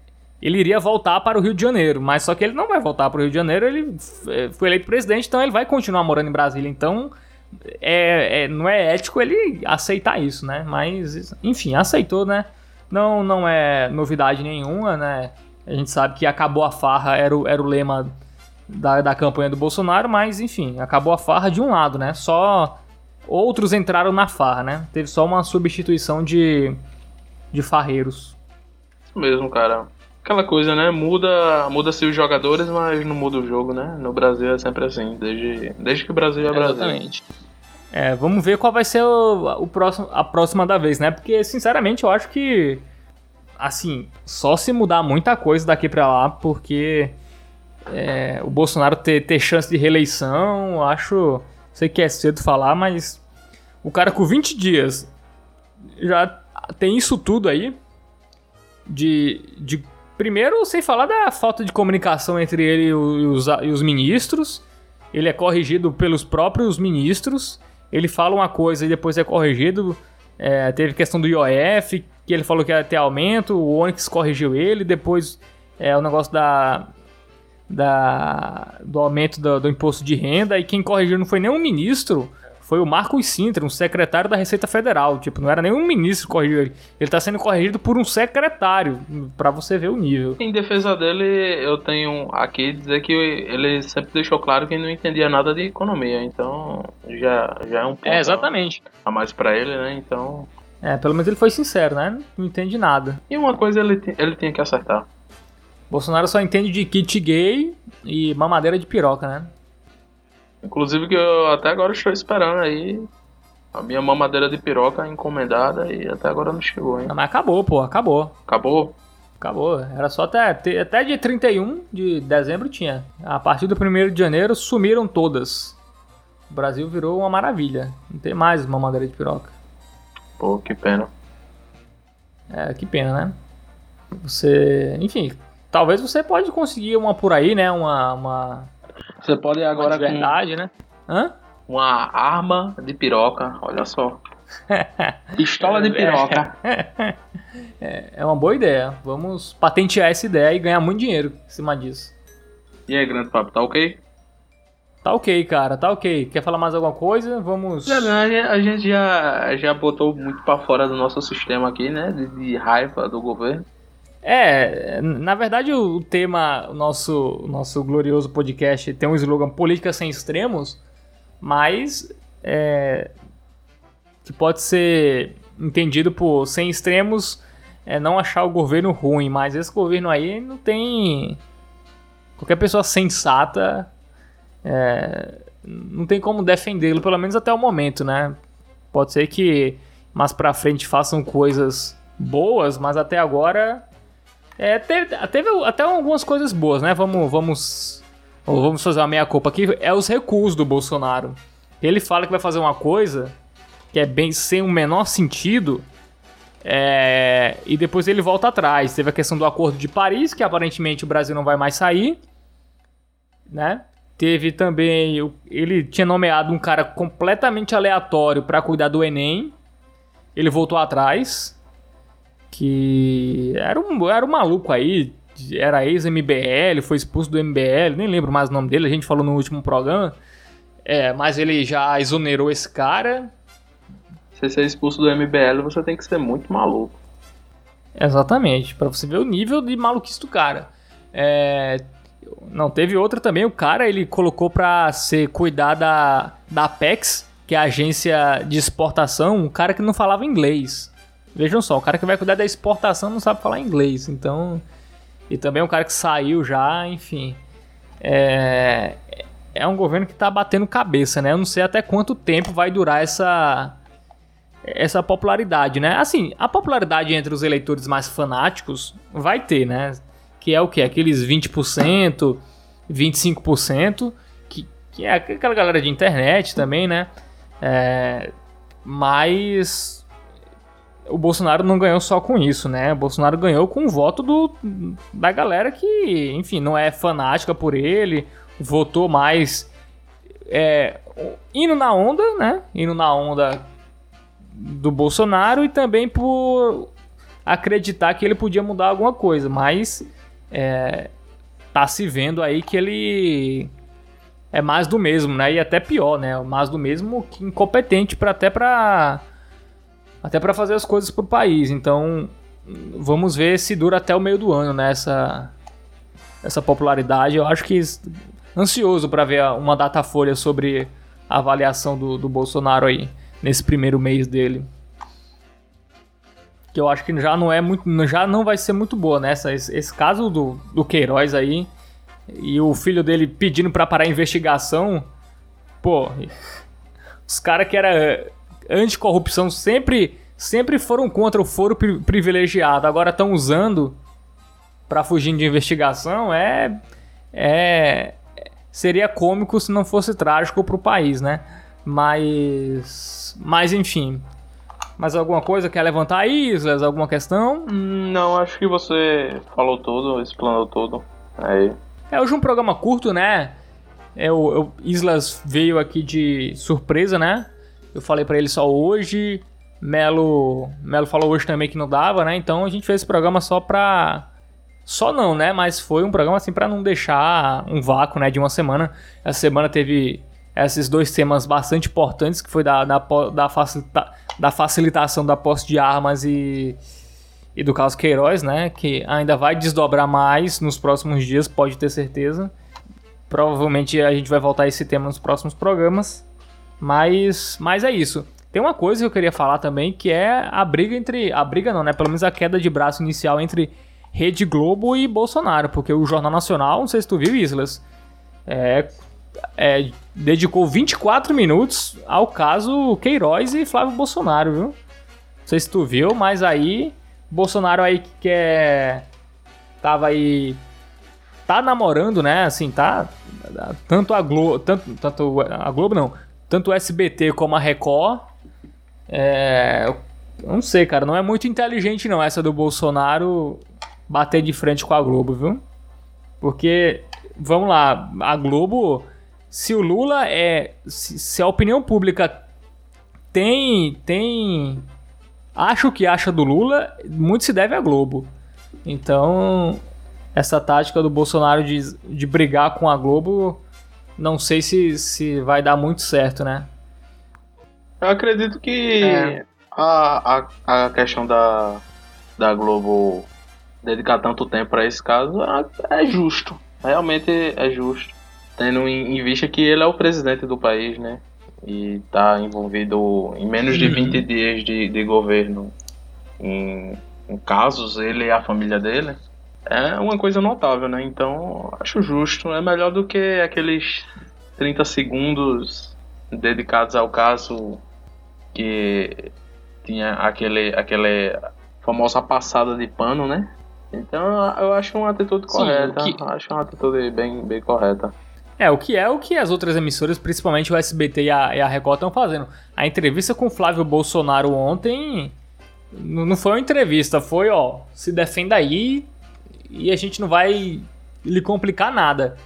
ele iria voltar para o Rio de Janeiro. Mas só que ele não vai voltar para o Rio de Janeiro, ele é, foi eleito presidente, então ele vai continuar morando em Brasília. Então é, é, não é ético ele aceitar isso, né? Mas, enfim, aceitou, né? Não, não é novidade nenhuma, né? A gente sabe que acabou a farra, era o, era o lema da, da campanha do Bolsonaro, mas enfim, acabou a farra de um lado, né? Só outros entraram na farra, né? Teve só uma substituição de, de farreiros mesmo, cara. Aquela coisa, né? Muda, muda-se os jogadores, mas não muda o jogo, né? No Brasil é sempre assim, desde, desde que o Brasil é Brasil. Exatamente. É, vamos ver qual vai ser o, o próximo, a próxima da vez, né? Porque, sinceramente, eu acho que. Assim, só se mudar muita coisa daqui pra lá, porque. é, o Bolsonaro ter, ter chance de reeleição, acho. Sei que é cedo falar, mas. O cara com 20 dias já tem isso tudo aí. De. de primeiro, sem falar da falta de comunicação entre ele e os, e os ministros. Ele é corrigido pelos próprios ministros. Ele fala uma coisa e depois é corrigido. É, teve questão do IOF, que ele falou que ia ter aumento. O Onyx corrigiu ele. Depois é o negócio da, da do aumento do, do imposto de renda. E quem corrigiu não foi nem um ministro. Foi o Marcos Sintra, um secretário da Receita Federal. Tipo, não era nem um ministro que corrigiu ele. Ele tá sendo corrigido por um secretário. Pra você ver o nível. Em defesa dele, eu tenho aqui dizer que ele sempre deixou claro que não entendia nada de economia, então já, já é um ponto É, exatamente. a mais pra ele, né? Então. É, pelo menos ele foi sincero, né? Não entende nada. E uma coisa ele, ele tinha que acertar. Bolsonaro só entende de kit gay e mamadeira de piroca, né? Inclusive que eu até agora estou esperando aí a minha mamadeira de piroca encomendada e até agora não chegou, hein? Não, mas acabou, pô, acabou. Acabou? Acabou. Era só até, até dia 31 de dezembro tinha. A partir do 1 de janeiro sumiram todas. O Brasil virou uma maravilha. Não tem mais mamadeira de piroca. Pô, que pena. É, que pena, né? Você. Enfim, talvez você pode conseguir uma por aí, né? Uma. uma... Você pode ir Agora agora de verdade, né? Hã? com uma arma de piroca, olha só. [LAUGHS] Pistola de piroca. [LAUGHS] É uma boa ideia. Vamos patentear essa ideia e ganhar muito dinheiro em cima disso. E aí, grande papo, tá ok? Tá ok, cara, tá ok. Quer falar mais alguma coisa? Vamos. A gente já, já botou muito pra fora do nosso sistema aqui, né? De, de raiva do governo. É, na verdade o tema, o nosso, nosso glorioso podcast tem um slogan Política Sem Extremos, mas é, que pode ser entendido por sem extremos é não achar o governo ruim, mas esse governo aí não tem. Qualquer pessoa sensata é, não tem como defendê-lo, pelo menos até o momento, né? Pode ser que mais pra frente façam coisas boas, mas até agora é, teve, teve até algumas coisas boas, né? Vamos, vamos, vamos fazer uma meia-culpa aqui. É os recuos do Bolsonaro. Ele fala que vai fazer uma coisa que é bem sem o menor sentido. é, e depois ele volta atrás. Teve a questão do Acordo de Paris, que aparentemente o Brasil não vai mais sair. Né? Teve também. Ele tinha nomeado um cara completamente aleatório para cuidar do Enem. Ele voltou atrás que era um, era um maluco aí, era ex-MBL, foi expulso do MBL, nem lembro mais o nome dele, a gente falou no último programa. É, mas ele já exonerou esse cara. Se você ser expulso do MBL, você tem que ser muito maluco. Exatamente, pra você ver o nível de maluquice do cara. É, não, teve outra também, o cara ele colocou pra ser cuidar da, da Apex, que é a agência de exportação, um cara que não falava inglês. Vejam só, o cara que vai cuidar da exportação não sabe falar inglês, então. E também é um cara que saiu já, enfim. É, é um governo que tá batendo cabeça, né? Eu não sei até quanto tempo vai durar essa essa popularidade, né? Assim, a popularidade entre os eleitores mais fanáticos vai ter, né? Que é o que? Aqueles 20%, 25%, que, que é aquela galera de internet também, né? É, mas o Bolsonaro não ganhou só com isso, né? O Bolsonaro ganhou com o voto do, da galera que, enfim, não é fanática por ele, votou mais é, indo na onda, né? Indo na onda do Bolsonaro e também por acreditar que ele podia mudar alguma coisa, mas é, tá se vendo aí que ele é mais do mesmo, né? E até pior, né? Mais do mesmo que incompetente para até para até para fazer as coisas pro país. Então, vamos ver se dura até o meio do ano, né? Essa, essa popularidade. Eu acho que ansioso para ver uma data folha sobre a avaliação do, do Bolsonaro aí nesse primeiro mês dele. Que eu acho que já não é muito, já não vai ser muito boa nessa esse, esse caso do, do Queiroz aí e o filho dele pedindo pra parar a investigação, pô, [LAUGHS] os caras que era anticorrupção sempre sempre foram contra o foro pri- privilegiado, agora estão usando pra fugir de investigação, é é seria cômico se não fosse trágico pro país, né? Mas mas enfim, mais alguma coisa quer levantar aí, Islas? Alguma questão? Não, acho que você falou tudo, explanou tudo. Aí. É hoje um programa curto, né? É, o, o Islas veio aqui de surpresa, né? Eu falei pra ele só hoje. Melo, Melo falou hoje também que não dava, né? Então a gente fez esse programa só pra. Só não, né? Mas foi um programa assim pra não deixar um vácuo, né? De uma semana. Essa semana teve esses dois temas bastante importantes, que foi da, da, da, facilita- da facilitação da posse de armas e, e do caso Queiroz, né? Que ainda vai desdobrar mais nos próximos dias, pode ter certeza. Provavelmente a gente vai voltar a esse tema nos próximos programas. Mas, mas é isso. Tem uma coisa que eu queria falar também, que é a briga entre. A briga não, né? Pelo menos a queda de braço inicial entre Rede Globo e Bolsonaro. Porque o Jornal Nacional, não sei se tu viu, Islas, é, é, dedicou 24 minutos ao caso Queiroz e Flávio Bolsonaro, viu? Não sei se tu viu, mas aí. Bolsonaro aí que quer. Tava aí. Tá namorando, né? Assim, tá. Tanto a Globo. Tanto, tanto a Globo não. Tanto o SBT como a Record. É. Eu não sei, cara. Não é muito inteligente, não, essa do Bolsonaro bater de frente com a Globo, viu? Porque. Vamos lá, a Globo. Se o Lula é. Se, se a opinião pública tem. Tem. Acha o que acha do Lula, muito se deve à Globo. Então, essa tática do Bolsonaro de, de brigar com a Globo, não sei se, se vai dar muito certo, né? Eu acredito que É. a, a, a questão da, da Globo dedicar tanto tempo para esse caso é, é justo. Realmente é justo. Tendo em, em vista que ele é o presidente do país, né? E tá envolvido em menos de Uhum. 20 dias de, de governo em, em casos, ele e a família dele. É uma coisa notável, né? Então, acho justo. É melhor do que aqueles 30 segundos dedicados ao caso que tinha aquele, aquele famosa passada de pano, né? Então eu acho uma atitude Sim, correta. que- Acho uma atitude bem, bem correta. É, o que é o que as outras emissoras, principalmente o SBT e a, e a Record, estão fazendo. A entrevista com o Flávio Bolsonaro ontem não foi uma entrevista, foi, ó, se defenda aí e a gente não vai lhe complicar nada.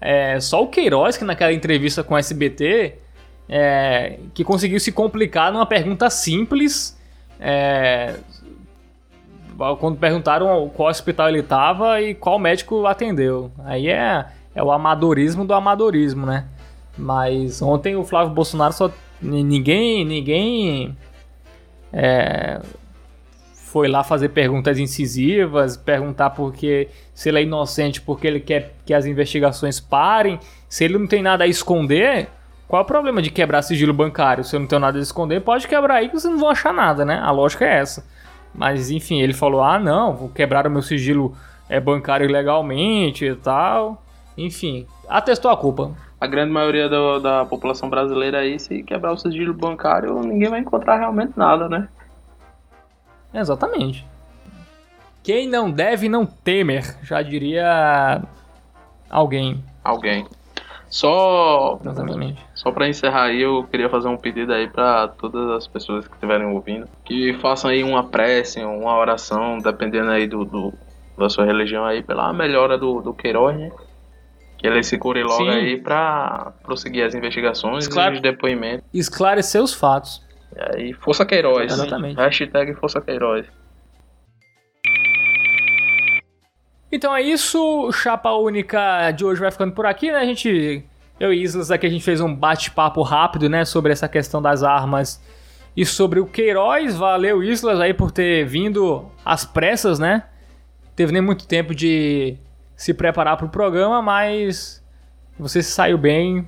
É, só o Queiroz, que naquela entrevista com o SBT, é, que conseguiu se complicar numa pergunta simples. é, quando perguntaram qual hospital ele estava e qual médico atendeu. Aí é, é o amadorismo do amadorismo, né? Mas ontem o Flávio Bolsonaro só. ni- Ninguém. Ninguém. é, foi lá fazer perguntas incisivas, perguntar porque se ele é inocente, porque ele quer que as investigações parem. Se ele não tem nada a esconder, qual é o problema de quebrar sigilo bancário? Se eu não tenho nada a esconder, pode quebrar aí que vocês não vão achar nada, né? A lógica é essa. Mas enfim, ele falou: ah, não, vou quebrar o meu sigilo é, bancário ilegalmente e tal. Enfim, atestou a culpa. A grande maioria do- da população brasileira aí, se quebrar o sigilo bancário, ninguém vai encontrar realmente nada, né? Exatamente. Quem não deve não temer, já diria alguém. Alguém. Só, Exatamente. só para encerrar aí, eu queria fazer um pedido aí para todas as pessoas que estiverem ouvindo, que façam aí uma prece, uma oração, dependendo aí do, do- da sua religião aí, pela melhora do, do Queiroz, né? Que ele se cure logo Sim. aí pra prosseguir as investigações Claro. e os depoimentos. Esclarecer os fatos. Aí, Força Queiroz. Exatamente. Hashtag Força Queiroz. Então é isso, Chapa Única de hoje vai ficando por aqui, né? A gente, eu e Islas aqui, a gente fez um bate-papo rápido, né? Sobre essa questão das armas e sobre o Queiroz. Valeu, Islas, aí por ter vindo às pressas, né? Teve nem muito tempo de se preparar para o programa, mas você se saiu bem.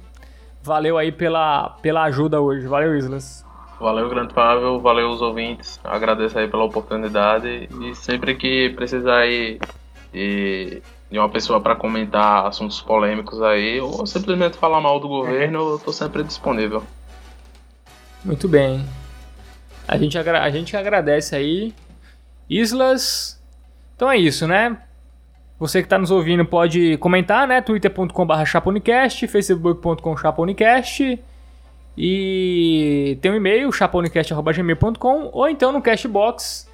Valeu aí pela, pela ajuda hoje. Valeu, Islas. Valeu, grande Fábio, valeu os ouvintes, agradeço aí pela oportunidade e sempre que precisar aí de, de uma pessoa para comentar assuntos polêmicos aí ou simplesmente falar mal do governo, eu tô sempre disponível. Muito bem. A gente, a gente agradece aí. Islas. Então é isso, né? Você que está nos ouvindo pode comentar, né? twitter.com.br chaponicast, facebook.com chaponicast e tem um e-mail, chaponicast.gmail.com ou então no Castbox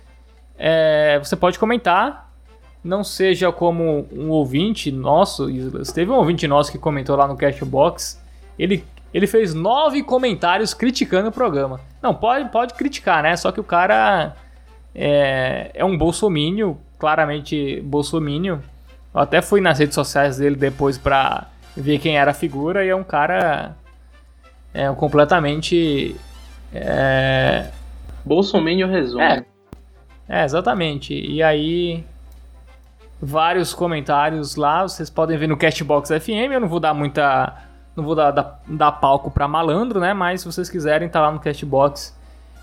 é, você pode comentar. Não seja como um ouvinte nosso. Teve um ouvinte nosso que comentou lá no Castbox. Ele, ele fez nove comentários criticando o programa. Não, pode, pode criticar, né? Só que o cara é, é um bolsomínio, claramente bolsomínio. Eu até fui nas redes sociais dele depois pra ver quem era a figura e é um cara é, completamente. É, Bolsominion resume. É, é, exatamente. E aí, vários comentários lá, vocês podem ver no Castbox FM. Eu não vou dar muita. Não vou dar, dar, dar palco pra malandro, né? Mas se vocês quiserem, tá lá no Castbox.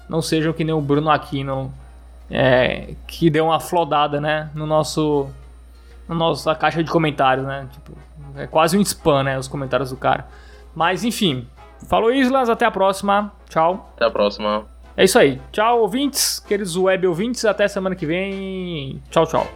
Não sejam que nem o Bruno Aquino, é, que deu uma flodada, né? No nosso. Na nossa caixa de comentários, né? Tipo, é quase um spam, né? Os comentários do cara. Mas enfim. Falou, Islas. Até a próxima. Tchau. Até a próxima. É isso aí. Tchau, ouvintes, queridos web ouvintes. Até semana que vem. Tchau, tchau.